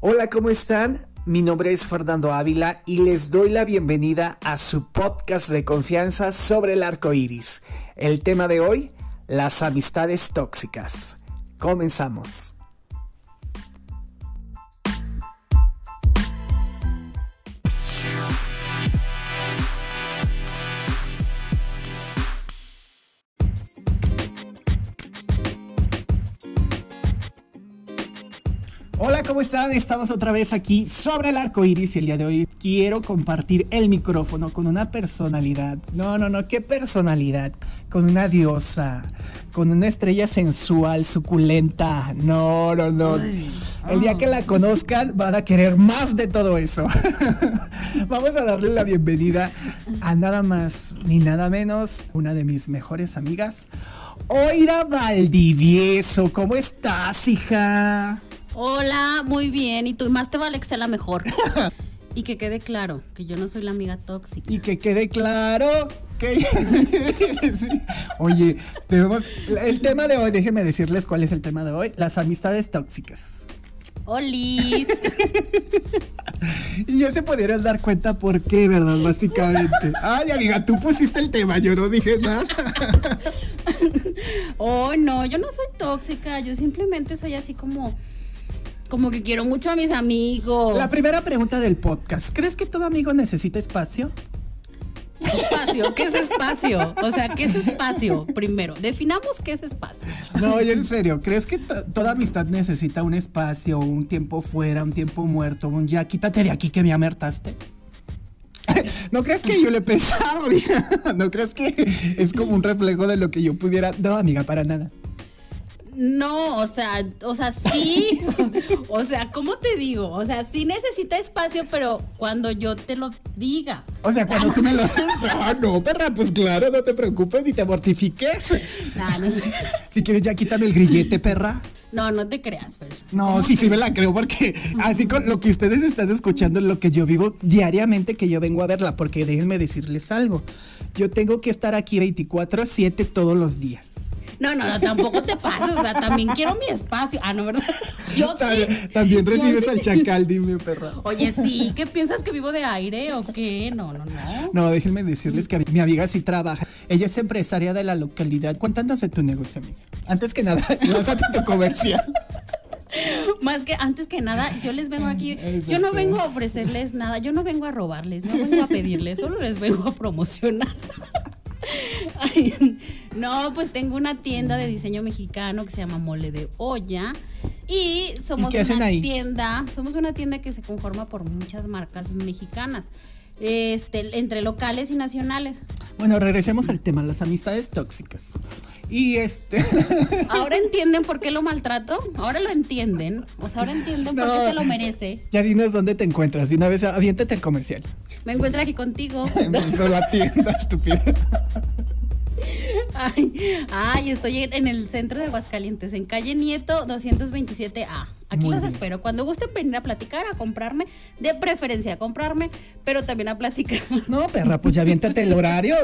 Hola, ¿cómo están? Mi nombre es Fernando Ávila y les doy la bienvenida a su podcast de confianza sobre el arco iris. El tema de hoy, las amistades tóxicas. Comenzamos. ¿Cómo están? Estamos otra vez aquí sobre el arco iris y el día de hoy quiero compartir el micrófono con una personalidad. No, no, no, qué personalidad. Con una diosa, con una estrella sensual, suculenta. No, no, no. El día que la conozcan van a querer más de todo eso. Vamos a darle la bienvenida a nada más ni nada menos una de mis mejores amigas, Oira Valdivieso. ¿Cómo estás, hija? Hola, muy bien. Y tú más te vale que sea la mejor. y que quede claro que yo no soy la amiga tóxica. Y que quede claro que... Oye, debemos... el tema de hoy, déjenme decirles cuál es el tema de hoy. Las amistades tóxicas. ¡Olis! y ya se pudieran dar cuenta por qué, ¿verdad? Básicamente. Ay, amiga, tú pusiste el tema, yo no dije nada. oh, no, yo no soy tóxica, yo simplemente soy así como como que quiero mucho a mis amigos. La primera pregunta del podcast. ¿Crees que todo amigo necesita espacio? Espacio, ¿qué es espacio? O sea, ¿qué es espacio? Primero, definamos qué es espacio. No, yo en serio, ¿crees que toda amistad necesita un espacio, un tiempo fuera, un tiempo muerto, un ya quítate de aquí que me amertaste? ¿No crees que yo le he pensado? ¿No crees que es como un reflejo de lo que yo pudiera? No, amiga, para nada. No, o sea, o sea, sí. o sea, ¿cómo te digo? O sea, sí necesita espacio, pero cuando yo te lo diga. O sea, cuando tú me lo Ah, no, perra, pues claro, no te preocupes ni te mortifiques. No, no. Si quieres ya quítame el grillete, perra. No, no te creas, Fer. No, sí, sí me la creo porque así con lo que ustedes están escuchando, lo que yo vivo diariamente que yo vengo a verla, porque déjenme decirles algo. Yo tengo que estar aquí 24 a 7 todos los días. No, no, no, tampoco te pases, o sea, también quiero mi espacio. Ah, no, ¿verdad? Yo sí. También recibes al chacal, dime, perra. Oye, sí, ¿qué piensas que vivo de aire o qué? No, no, no. No, déjenme decirles que mi amiga sí trabaja. Ella es empresaria de la localidad. Cuéntanos de tu negocio, amiga. Antes que nada, lánzate tu comercial. Más que antes que nada, yo les vengo aquí, yo no vengo a ofrecerles nada, yo no vengo a robarles, no vengo a pedirles, solo les vengo a promocionar. no, pues tengo una tienda de diseño mexicano que se llama Mole de Olla. Y somos una tienda, somos una tienda que se conforma por muchas marcas mexicanas. Este, entre locales y nacionales. Bueno, regresemos al tema, las amistades tóxicas. Y este. Ahora entienden por qué lo maltrato. Ahora lo entienden. O sea, ahora entienden por qué se lo merece. Ya dinos dónde te encuentras. Y una vez aviéntate el comercial. Me encuentro aquí contigo. Solo atienda, estúpida. Ay, ay, estoy en el centro de Aguascalientes, en calle Nieto 227A. Aquí los espero. Cuando gusten venir a platicar, a comprarme, de preferencia a comprarme, pero también a platicar. No, perra, pues ya aviéntate el horario.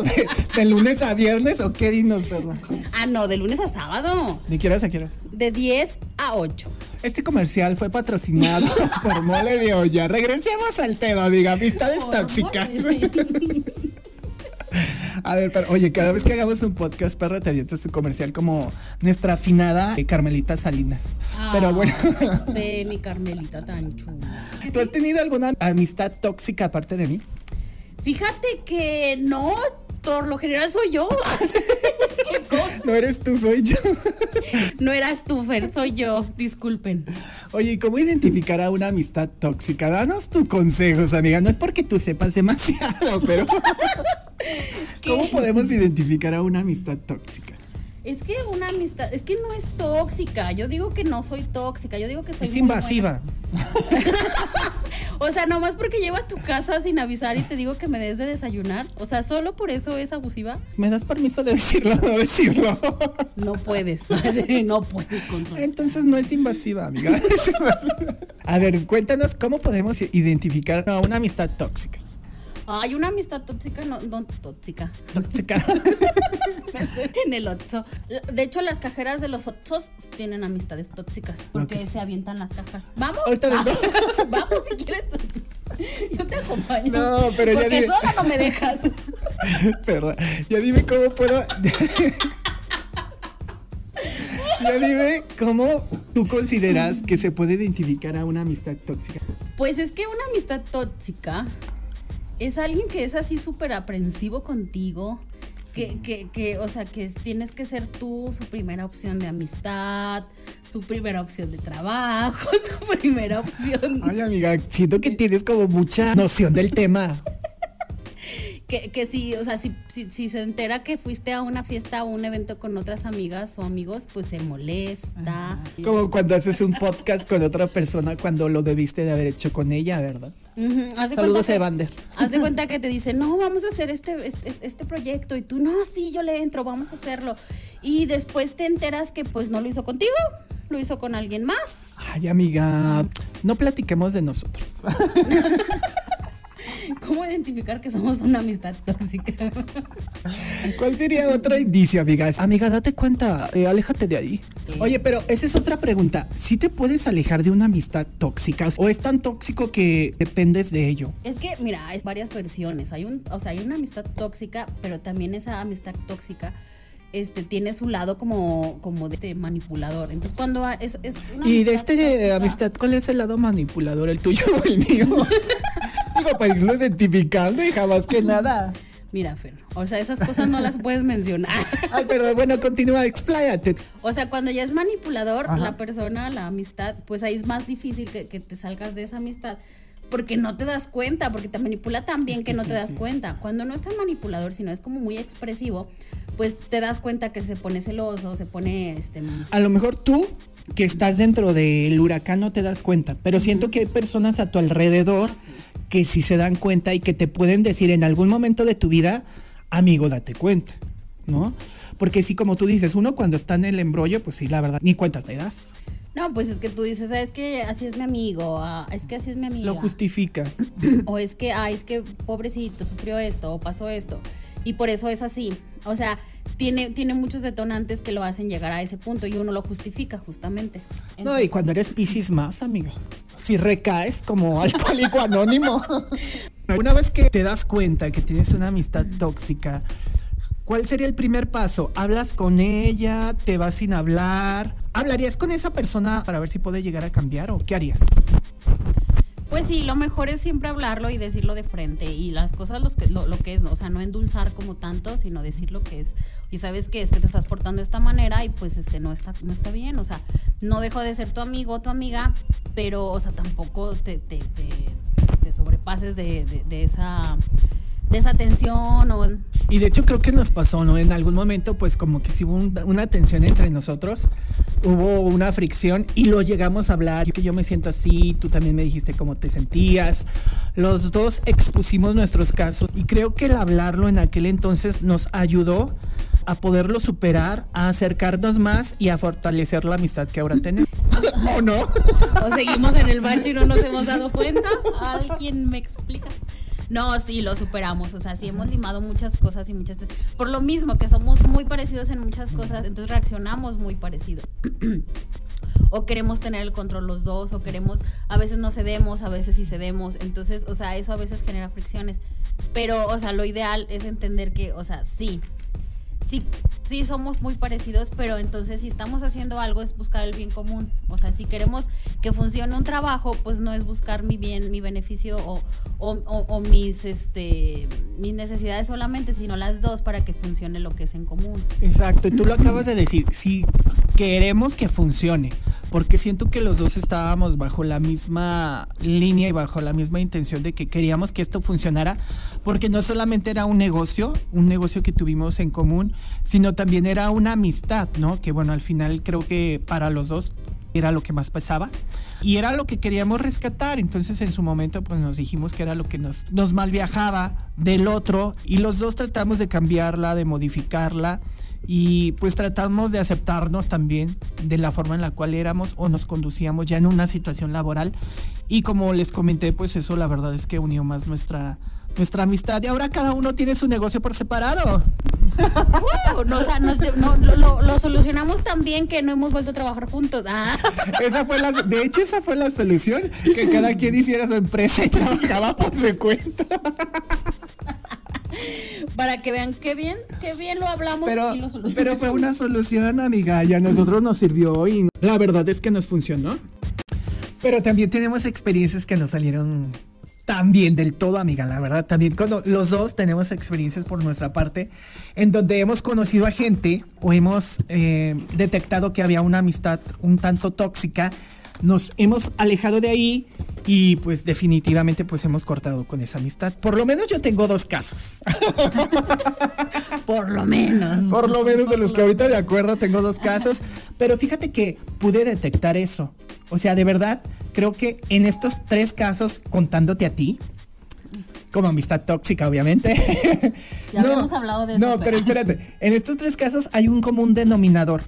De, lunes a viernes o qué dinos, perra? Ah, no, de lunes a sábado. ¿De qué horas a qué horas? De 10 a 8. Este comercial fue patrocinado por Mole de Olla. Regresemos al tema, amiga. Amistades tóxicas. A ver, pero, oye, cada vez que hagamos un podcast, perra, te avientas tu comercial como nuestra afinada Carmelita Salinas. pero bueno. Sí, mi Carmelita tan chula. ¿Tú has tenido alguna amistad tóxica aparte de mí? Fíjate que no, por lo general soy yo. no eres tú, soy yo. no eras tú, Fer, soy yo. Disculpen. Oye, ¿cómo identificar a una amistad tóxica? Danos tus consejos, amiga. No es porque tú sepas demasiado, pero. ¿Cómo podemos identificar a una amistad tóxica? Es que una amistad, es que no es tóxica. Yo digo que no soy tóxica, yo digo que soy. Es invasiva. o sea, nomás porque llego a tu casa sin avisar y te digo que me des de desayunar. O sea, solo por eso es abusiva. ¿Me das permiso de decirlo o no decirlo? no puedes. no puedes controlar. Entonces no es invasiva, amiga. a ver, cuéntanos cómo podemos identificar a una amistad tóxica. Hay una amistad tóxica, no, no tóxica. Tóxica. en el Otso. De hecho, las cajeras de los Otsos tienen amistades tóxicas porque se avientan las cajas. ¿Vamos? Vamos si quieres. Yo te acompaño. No, pero porque ya dime. sola no me dejas. Pero ya dime cómo puedo. ya dime cómo tú consideras que se puede identificar a una amistad tóxica. Pues es que una amistad tóxica es alguien que es así súper aprensivo contigo. Que, que, que, o sea, que tienes que ser tú su primera opción de amistad, su primera opción de trabajo, su primera opción. Ay, amiga, siento que tienes como mucha noción del tema que, que si, o sea, si, si, se entera que fuiste a una fiesta o un evento con otras amigas o amigos, pues se molesta. Como cuando haces un podcast con otra persona cuando lo debiste de haber hecho con ella, ¿verdad? Saludos a Evander. Haz de cuenta que te dice, no, vamos a hacer este, este, este, proyecto. Y tú, no, sí, yo le entro, vamos a hacerlo. Y después te enteras que pues no lo hizo contigo, lo hizo con alguien más. Ay, amiga, no platiquemos de nosotros. ¿Cómo identificar que somos una amistad tóxica? ¿Cuál sería otro indicio, amigas? Amiga, date cuenta, eh, aléjate de ahí. Oye, pero esa es otra pregunta. ¿Sí te puedes alejar de una amistad tóxica o es tan tóxico que dependes de ello? Es que, mira, hay varias versiones. Hay un, o sea, hay una amistad tóxica, pero también esa amistad tóxica este, tiene su lado como, como de manipulador. Entonces, cuando es, es Y de este amistad, ¿cuál es el lado manipulador? ¿El tuyo o el mío? Digo, para irlo identificando y jamás que nada. Mira, Fer, o sea, esas cosas no las puedes mencionar. Ay, pero bueno, continúa, expláyate. O sea, cuando ya es manipulador, la persona, la amistad, pues ahí es más difícil que, te salgas de esa amistad porque no te das cuenta, porque te manipula tan bien que, no te das cuenta. Cuando no es tan manipulador, sino es como muy expresivo, pues te das cuenta que se pone celoso, se pone este A lo mejor tú que estás dentro del huracán no te das cuenta, pero siento que hay personas a tu alrededor que sí se dan cuenta y que te pueden decir en algún momento de tu vida, amigo, date cuenta, ¿no? Porque sí, como tú dices, uno cuando está en el embrollo, pues sí, la verdad, ni cuentas te das. No, pues es que tú dices, es que así es mi amigo, ah, es que así es mi amiga. Lo justificas. o es que, ah, es que pobrecito, sufrió esto o pasó esto. Y por eso es así. O sea, tiene, tiene muchos detonantes que lo hacen llegar a ese punto y uno lo justifica justamente. no, y cuando eres Piscis más, amigo. Si recaes como alcohólico anónimo. Una vez que te das cuenta que tienes una amistad tóxica, ¿cuál sería el primer paso? ¿Hablas con ella? ¿Te vas sin hablar? ¿Hablarías con esa persona para ver si puede llegar a cambiar o qué harías? Pues sí, lo mejor es siempre hablarlo y decirlo de frente y las cosas los que, lo, que es, o sea, no endulzar como tanto, sino decir lo que es. Y sabes que es que te estás portando de esta manera y pues este no está, no está bien, o sea, no dejo de ser tu amigo o tu amiga, pero, o sea, tampoco te, te, te, sobrepases de, de esa tensión o... Y de hecho creo que nos pasó, ¿no? En algún momento pues como que sí hubo una tensión entre nosotros, hubo una fricción y lo llegamos a hablar, que yo me siento así, tú también me dijiste cómo te sentías, los dos expusimos nuestros casos y creo que el hablarlo en aquel entonces nos ayudó a poderlo superar, a acercarnos más y a fortalecer la amistad que ahora tenemos. ¿O no? O seguimos en el baño y no nos hemos dado cuenta. ¿Alguien me explica? No, sí, lo superamos. O sea, sí hemos limado muchas cosas y muchas. Por lo mismo que somos muy parecidos en muchas cosas, entonces reaccionamos muy parecido. o queremos tener el control los dos, o queremos, a veces no cedemos, a veces sí cedemos. Entonces, o sea, eso a veces genera fricciones. Pero, o sea, lo ideal es entender que, o sea, sí, sí, sí somos muy parecidos, pero entonces si estamos haciendo algo es buscar el bien común. O sea, si queremos que funcione un trabajo, pues no es buscar mi bien, mi beneficio o, o, mis, este, mis necesidades solamente, sino las dos para que funcione lo que es en común. Exacto, y tú lo acabas de decir, si queremos que funcione, porque siento que los dos estábamos bajo la misma línea y bajo la misma intención de que queríamos que esto funcionara, porque no solamente era un negocio, un negocio que tuvimos en común, sino también era una amistad, ¿no? Que bueno, al final creo que para los dos era lo que más pesaba y era lo que queríamos rescatar. Entonces en su momento pues nos dijimos que era lo que nos, nos mal viajaba del otro y los dos tratamos de cambiarla, de modificarla y pues tratamos de aceptarnos también de la forma en la cual éramos o nos conducíamos ya en una situación laboral y como les comenté pues eso la verdad es que unió más nuestra nuestra amistad y ahora cada uno tiene su negocio por separado. No, o sea, lo, solucionamos tan bien que no hemos vuelto a trabajar juntos. Ah. Esa fue la, de hecho, esa fue la solución, que cada quien hiciera su empresa y trabajaba por su cuenta. Para que vean qué bien, qué bien lo hablamos pero, y lo Pero fue una solución, amiga, y a nosotros nos sirvió y la verdad es que nos funcionó. Pero también tenemos experiencias que nos salieron también del todo, amiga, la verdad. También cuando los dos tenemos experiencias por nuestra parte en donde hemos conocido a gente o hemos eh, detectado que había una amistad un tanto tóxica. Nos hemos alejado de ahí y pues definitivamente pues hemos cortado con esa amistad. Por lo menos yo tengo dos casos. Por lo menos. Por lo menos de los que ahorita de acuerdo tengo dos casos. Pero fíjate que pude detectar eso. O sea, de verdad, creo que en estos tres casos, contándote a ti, como amistad tóxica, obviamente. Ya habíamos hablado de eso. No, pero espérate. En estos tres casos hay un común denominador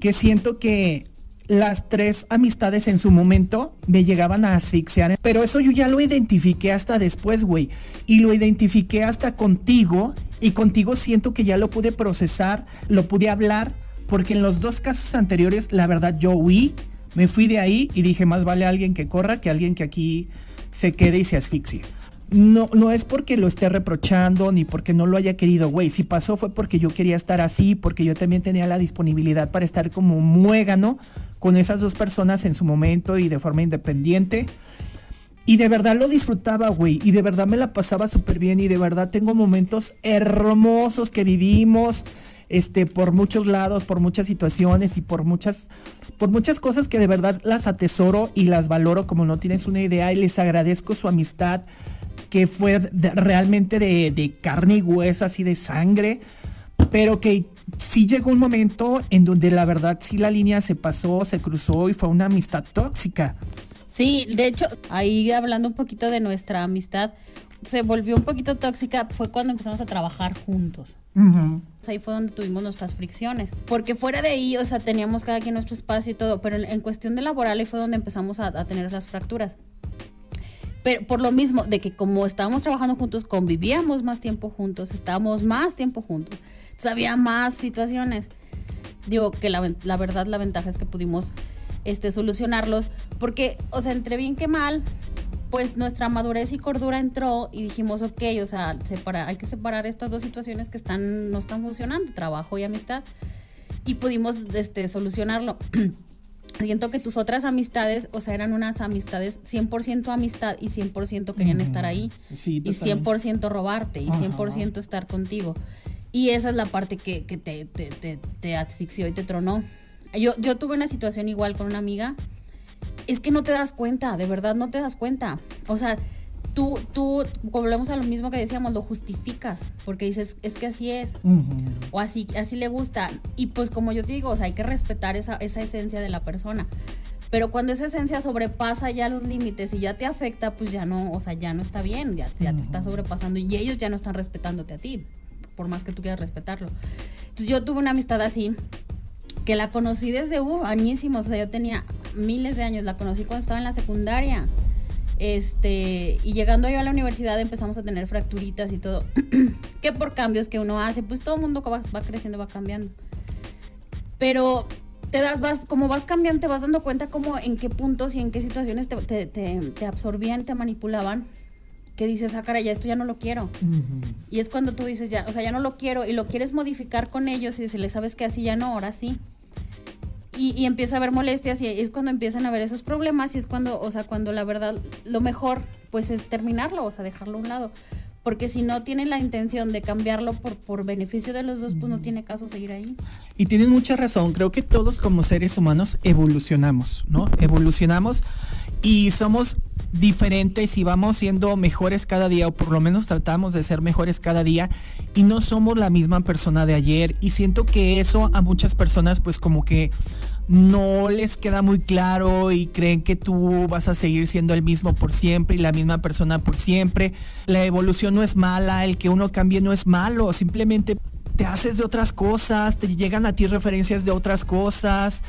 que siento que las tres amistades en su momento me llegaban a asfixiar. Pero eso yo ya lo identifiqué hasta después, güey. Y lo identifiqué hasta contigo. Y contigo siento que ya lo pude procesar, lo pude hablar. Porque en los dos casos anteriores, la verdad, yo huí me fui de ahí y dije, más vale alguien que corra que alguien que aquí se quede y se asfixie. No, no es porque lo esté reprochando ni porque no lo haya querido, güey. Si pasó fue porque yo quería estar así, porque yo también tenía la disponibilidad para estar como muégano con esas dos personas en su momento y de forma independiente. Y de verdad lo disfrutaba, güey. Y de verdad me la pasaba súper bien. Y de verdad tengo momentos hermosos que vivimos este, por muchos lados, por muchas situaciones y por muchas, por muchas cosas que de verdad las atesoro y las valoro como no tienes una idea y les agradezco su amistad que fue realmente de, de carne y hueso, así de sangre, pero que sí llegó un momento en donde la verdad sí la línea se pasó, se cruzó y fue una amistad tóxica. Sí, de hecho, ahí hablando un poquito de nuestra amistad, se volvió un poquito tóxica fue cuando empezamos a trabajar juntos. Ahí fue donde tuvimos nuestras fricciones. Porque fuera de ahí, o sea, teníamos cada quien nuestro espacio y todo, pero en, cuestión de laboral ahí fue donde empezamos a, tener las fracturas. Pero por lo mismo, de que como estábamos trabajando juntos, convivíamos más tiempo juntos, estábamos más tiempo juntos, entonces había más situaciones. Digo que la, la verdad, la ventaja es que pudimos este, solucionarlos, porque, o sea, entre bien que mal, pues nuestra madurez y cordura entró y dijimos, ok, o sea, hay que separar estas dos situaciones que están, no están funcionando, trabajo y amistad. Y pudimos este, solucionarlo. Siento que tus otras amistades, o sea, eran unas amistades 100% amistad y 100% querían estar ahí. y 100% robarte y 100% estar contigo. Y esa es la parte que, te, te, te, asfixió y te tronó. Yo, yo tuve una situación igual con una amiga es que no te das cuenta, de verdad no te das cuenta. O sea, tú, tú, volvemos a lo mismo que decíamos, lo justificas, porque dices, es que así es, o así, así le gusta. Y pues como yo te digo, o sea, hay que respetar esa, esa esencia de la persona. Pero cuando esa esencia sobrepasa ya los límites y ya te afecta, pues ya no, o sea, ya no está bien, ya, ya te está sobrepasando y ellos ya no están respetándote a ti, por más que tú quieras respetarlo. Entonces yo tuve una amistad así que la conocí desde uh, añísimos, o sea, yo tenía miles de años, la conocí cuando estaba en la secundaria. Este, y llegando yo a la universidad empezamos a tener fracturitas y todo. que por cambios que uno hace, pues todo el mundo va, va, creciendo, va cambiando. Pero te das, vas, como vas cambiando, te vas dando cuenta como en qué puntos y en qué situaciones te, te, absorbían, te manipulaban. Que dices, ah, cara, ya esto ya no lo quiero. Y es cuando tú dices, ya, o sea, ya no lo quiero y lo quieres modificar con ellos y se les sabes que así ya no, ahora sí y, empieza a haber molestias y es cuando empiezan a haber esos problemas y es cuando, o sea, cuando la verdad lo mejor pues es terminarlo, o sea, dejarlo a un lado. Porque si no tienen la intención de cambiarlo por, por beneficio de los dos, pues no tiene caso seguir ahí. Y tienen mucha razón. Creo que todos como seres humanos evolucionamos, ¿no? Evolucionamos y somos diferentes y vamos siendo mejores cada día o por lo menos tratamos de ser mejores cada día y no somos la misma persona de ayer y siento que eso a muchas personas pues como que no les queda muy claro y creen que tú vas a seguir siendo el mismo por siempre y la misma persona por siempre. La evolución no es mala, el que uno cambie no es malo, simplemente te haces de otras cosas, te llegan a ti referencias de otras cosas,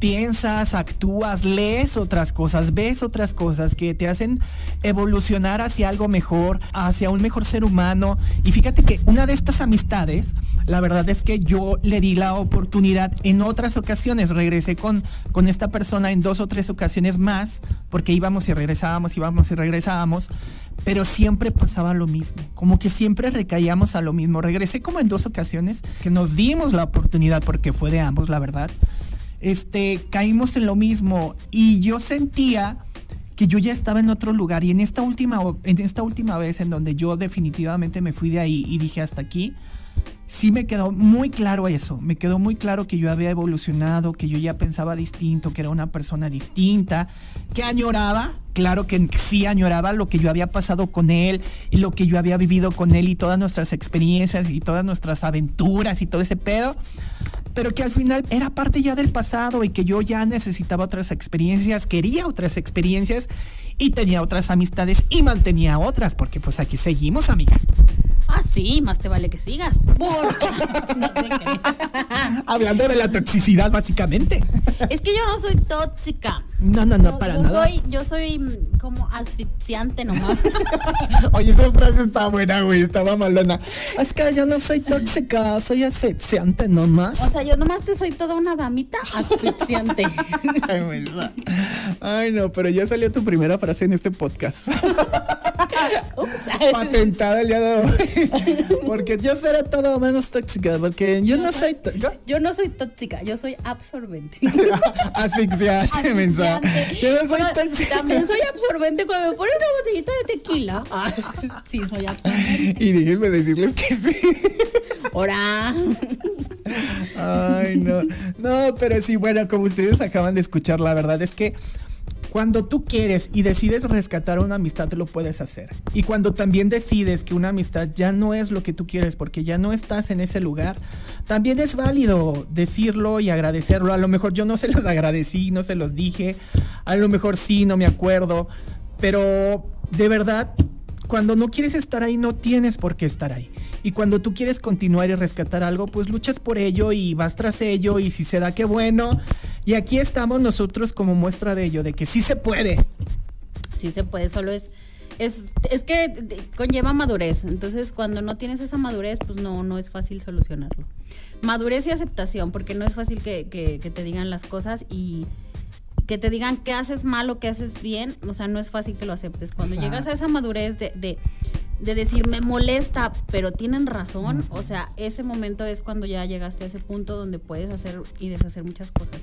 piensas, actúas, lees otras cosas, ves otras cosas que te hacen evolucionar hacia algo mejor, hacia un mejor ser humano. Y fíjate que una de estas amistades, la verdad es que yo le di la oportunidad en otras ocasiones, regresé con, con esta persona en dos o tres ocasiones más, porque íbamos y regresábamos, íbamos y regresábamos, pero siempre pasaba lo mismo, como que siempre recaíamos a lo mismo. Regresé como en dos ocasiones que nos dimos la oportunidad, porque fue de ambos, la verdad. Este, caímos en lo mismo. Y yo sentía que yo ya estaba en otro lugar. Y en esta última en esta última vez en donde yo definitivamente me fui de ahí y dije hasta aquí sí me quedó muy claro eso, me quedó muy claro que yo había evolucionado, que yo ya pensaba distinto, que era una persona distinta, que añoraba, claro que sí añoraba lo que yo había pasado con él y lo que yo había vivido con él y todas nuestras experiencias y todas nuestras aventuras y todo ese pedo, pero que al final era parte ya del pasado y que yo ya necesitaba otras experiencias, quería otras experiencias y tenía otras amistades y mantenía otras, porque pues aquí seguimos, amiga. Ah, sí, más te vale que sigas. Hablando de la toxicidad, básicamente. Es que yo no soy tóxica. No, no, no, para nada. Soy, yo soy mm, como asfixiante nomás. Oye, esa frase está buena, güey, estaba malona. Es que yo no soy tóxica, soy asfixiante nomás. O sea, yo nomás te soy toda una damita asfixiante. Ay, no, pero ya salió tu primera frase en este podcast. Patentada el día de hoy. Porque yo seré todo menos tóxica, porque yo, no soy... Yo no soy tóxica, yo soy absorbente. Asfixiante, mensaje. Yo no soy tóxica. También soy absorbente cuando me ponen una botellita de tequila. Ah, sí, soy absorbente. Y déjenme decirles que sí. Hola. Ay, no. No, pero sí, bueno, como ustedes acaban de escuchar, la verdad es que cuando tú quieres y decides rescatar una amistad, lo puedes hacer. Y cuando también decides que una amistad ya no es lo que tú quieres porque ya no estás en ese lugar, también es válido decirlo y agradecerlo. A lo mejor yo no se los agradecí, no se los dije. A lo mejor sí, no me acuerdo. Pero de verdad, cuando no quieres estar ahí, no tienes por qué estar ahí. Y cuando tú quieres continuar y rescatar algo, pues luchas por ello y vas tras ello y si se da, qué bueno. Y aquí estamos nosotros como muestra de ello, de que sí se puede. Sí se puede, solo es... Es, es que conlleva madurez, entonces cuando no tienes esa madurez, pues no, no es fácil solucionarlo. Madurez y aceptación, porque no es fácil que, que te digan las cosas y, que te digan qué haces mal o qué haces bien, o sea, no es fácil que lo aceptes. Cuando llegas a esa madurez de, de, de, decir, me molesta, pero tienen razón, o sea, ese momento es cuando ya llegaste a ese punto donde puedes hacer y deshacer muchas cosas.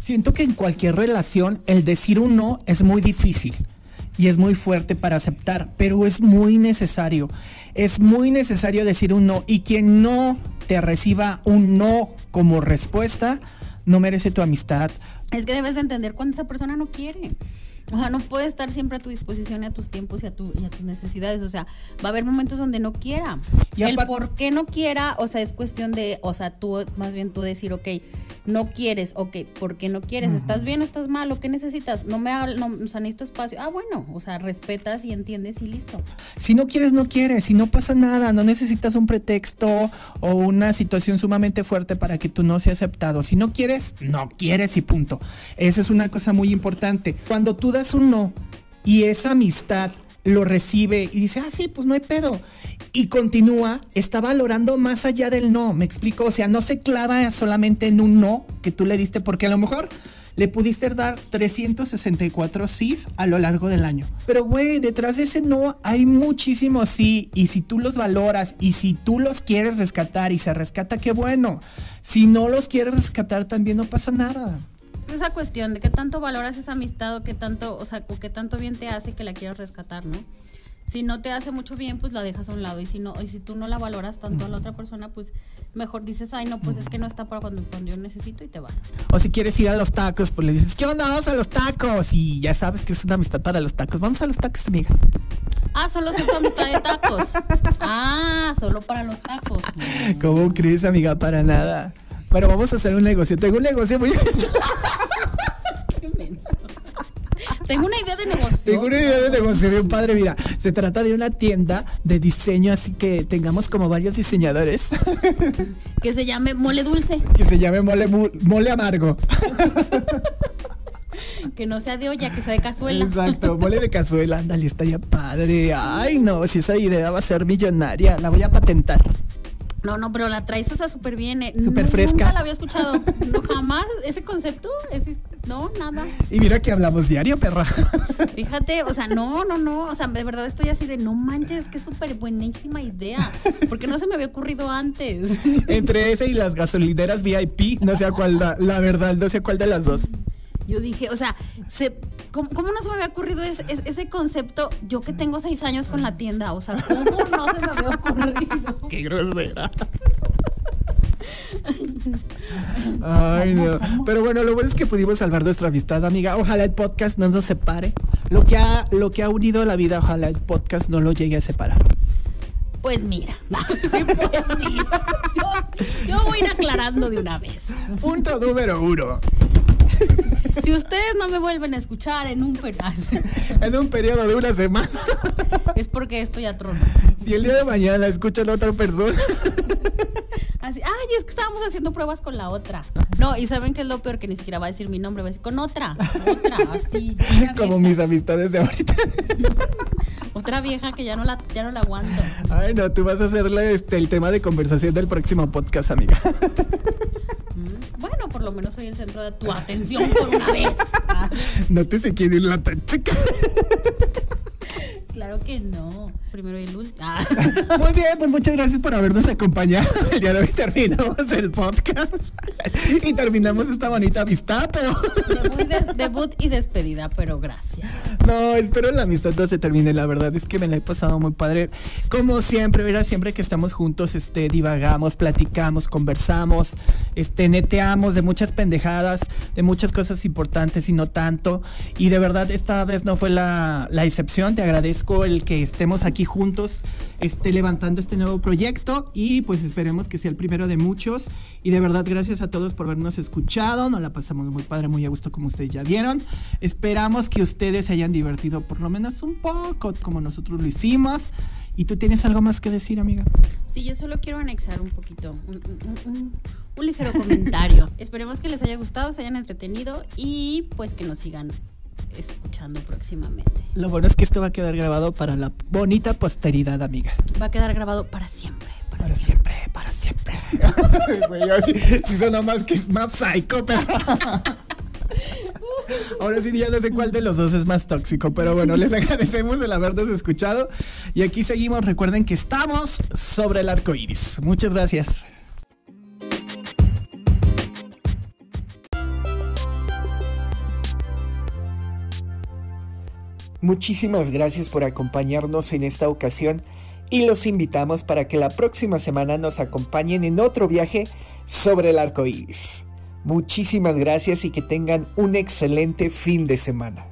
Siento que en cualquier relación el decir un no es muy difícil y es muy fuerte para aceptar, pero es muy necesario. Es muy necesario decir un no y quien no te reciba un no como respuesta, no merece tu amistad. Es que debes entender cuando esa persona no quiere. O sea, no puede estar siempre a tu disposición y a tus tiempos y a, tu, y a tus necesidades. O sea, va a haber momentos donde no quiera. Y el por qué no quiera, o sea, es cuestión de, o sea, tú, más bien tú decir, ok, no quieres, ok, ¿por qué no quieres? ¿Estás bien o estás mal? ¿O qué necesitas? No me no, o sea, necesito espacio. Ah, bueno, o sea, respetas y entiendes y listo. Si no quieres, no quieres, si no pasa nada, no necesitas un pretexto o una situación sumamente fuerte para que tú no seas aceptado. Si no quieres, no quieres y punto. Esa es una cosa muy importante. Cuando tú das un no y esa amistad lo recibe y dice, ah, sí, pues no hay pedo. Y continúa, está valorando más allá del no, me explico, o sea, no se clava solamente en un no que tú le diste, porque a lo mejor le pudiste dar 364 sís a lo largo del año. Pero, güey, detrás de ese no hay muchísimos sí. Y si tú los valoras y si tú los quieres rescatar y se rescata, qué bueno. Si no los quieres rescatar, también no pasa nada esa cuestión de qué tanto valoras esa amistad o qué tanto, o sea, o qué tanto bien te hace que la quieras rescatar, ¿no? Si no te hace mucho bien, pues la dejas a un lado. Y si no, y si tú no la valoras tanto a la otra persona, pues mejor dices, ay no, pues es que no está para cuando, cuando yo necesito y te vas. O si quieres ir a los tacos, pues le dices, ¿qué onda? Vamos a los tacos. Y ya sabes que es una amistad para los tacos. Vamos a los tacos, amiga. Ah, solo soy tu amistad de tacos. Ah, solo para los tacos. ¿Cómo crees, amiga? Para nada. Bueno, vamos a hacer un negocio. Tengo un negocio muy... Tengo una idea de negocio bien padre. Mira, se trata de una tienda de diseño, así que tengamos como varios diseñadores. Que se llame Mole Dulce. Que se llame Mole, mole Amargo. Que no sea de olla, que sea de cazuela. Exacto, mole de cazuela, ándale, estaría padre. Ay, no, si esa idea va a ser millonaria, la voy a patentar. No, no, pero la traes, o sea, súper bien. Eh. Súper fresca. Nunca la había escuchado. No, jamás. Ese concepto, no, nada. Y mira que hablamos diario, perra. Fíjate, o sea, no, no, no. O sea, de verdad estoy así de no manches, qué súper buenísima idea. Porque no se me había ocurrido antes. Entre ese y las gasolineras VIP, no sé a cuál, da, la verdad, no sé cuál de las dos. Yo dije, o sea, se, ¿cómo, no se me había ocurrido ese concepto? Yo que tengo seis años con la tienda, o sea, ¿cómo no se me había ocurrido? Qué grosera. Ay, no. Pero bueno, lo bueno es que pudimos salvar nuestra amistad, amiga. Ojalá el podcast no nos separe. Lo que ha, lo que ha unido la vida, ojalá el podcast no lo llegue a separar. Pues mira, pues Yo, yo voy a ir aclarando de una vez. Punto número uno. Si ustedes no me vuelven a escuchar en un pedazo. en un periodo de una semana. es porque esto ya trono. Si el día de mañana escuchan a otra persona. Así, ay, es que estábamos haciendo pruebas con la otra. No, y saben que es lo peor que ni siquiera va a decir mi nombre, va a decir con otra, otra, así. Como mis amistades de ahorita. otra vieja que ya no la, ya no la aguanto. Ay, no, tú vas a hacerle este, el tema de conversación del próximo podcast, amiga. Bueno, por lo menos soy el centro de tu atención por una vez. No te sé quién es la chica. Claro que no. Primero y el último. Ah. Muy bien, pues muchas gracias por habernos acompañado. El día de hoy terminamos el podcast y terminamos esta bonita amistad, pero. Debut, y despedida, pero gracias. No, espero la amistad no se termine. La verdad es que me la he pasado muy padre. Como siempre, verá, siempre que estamos juntos, este, divagamos, platicamos, conversamos, este, neteamos de muchas pendejadas, de muchas cosas importantes y no tanto. Y de verdad, esta vez no fue la, la excepción. Te agradezco el que estemos aquí juntos este, levantando este nuevo proyecto y pues esperemos que sea el primero de muchos. Y de verdad, gracias a todos por habernos escuchado. Nos la pasamos muy padre, muy a gusto como ustedes ya vieron. Esperamos que ustedes se hayan divertido por lo menos un poco como nosotros lo hicimos. ¿Y tú tienes algo más que decir, amiga? Sí, yo solo quiero anexar un poquito, un, un ligero comentario. Esperemos que les haya gustado, se hayan entretenido y pues que nos sigan escuchando próximamente. Lo bueno es que esto va a quedar grabado para la bonita posteridad, amiga. Va a quedar grabado para siempre. Para, siempre. para siempre. si, suena más que es más psycho, pero... Ahora sí, ya no sé cuál de los dos es más tóxico, pero bueno, les agradecemos el habernos escuchado. Y aquí seguimos. Recuerden que estamos sobre el arco iris. Muchas gracias. Muchísimas gracias por acompañarnos en esta ocasión y los invitamos para que la próxima semana nos acompañen en otro viaje sobre el arco iris. Muchísimas gracias y que tengan un excelente fin de semana.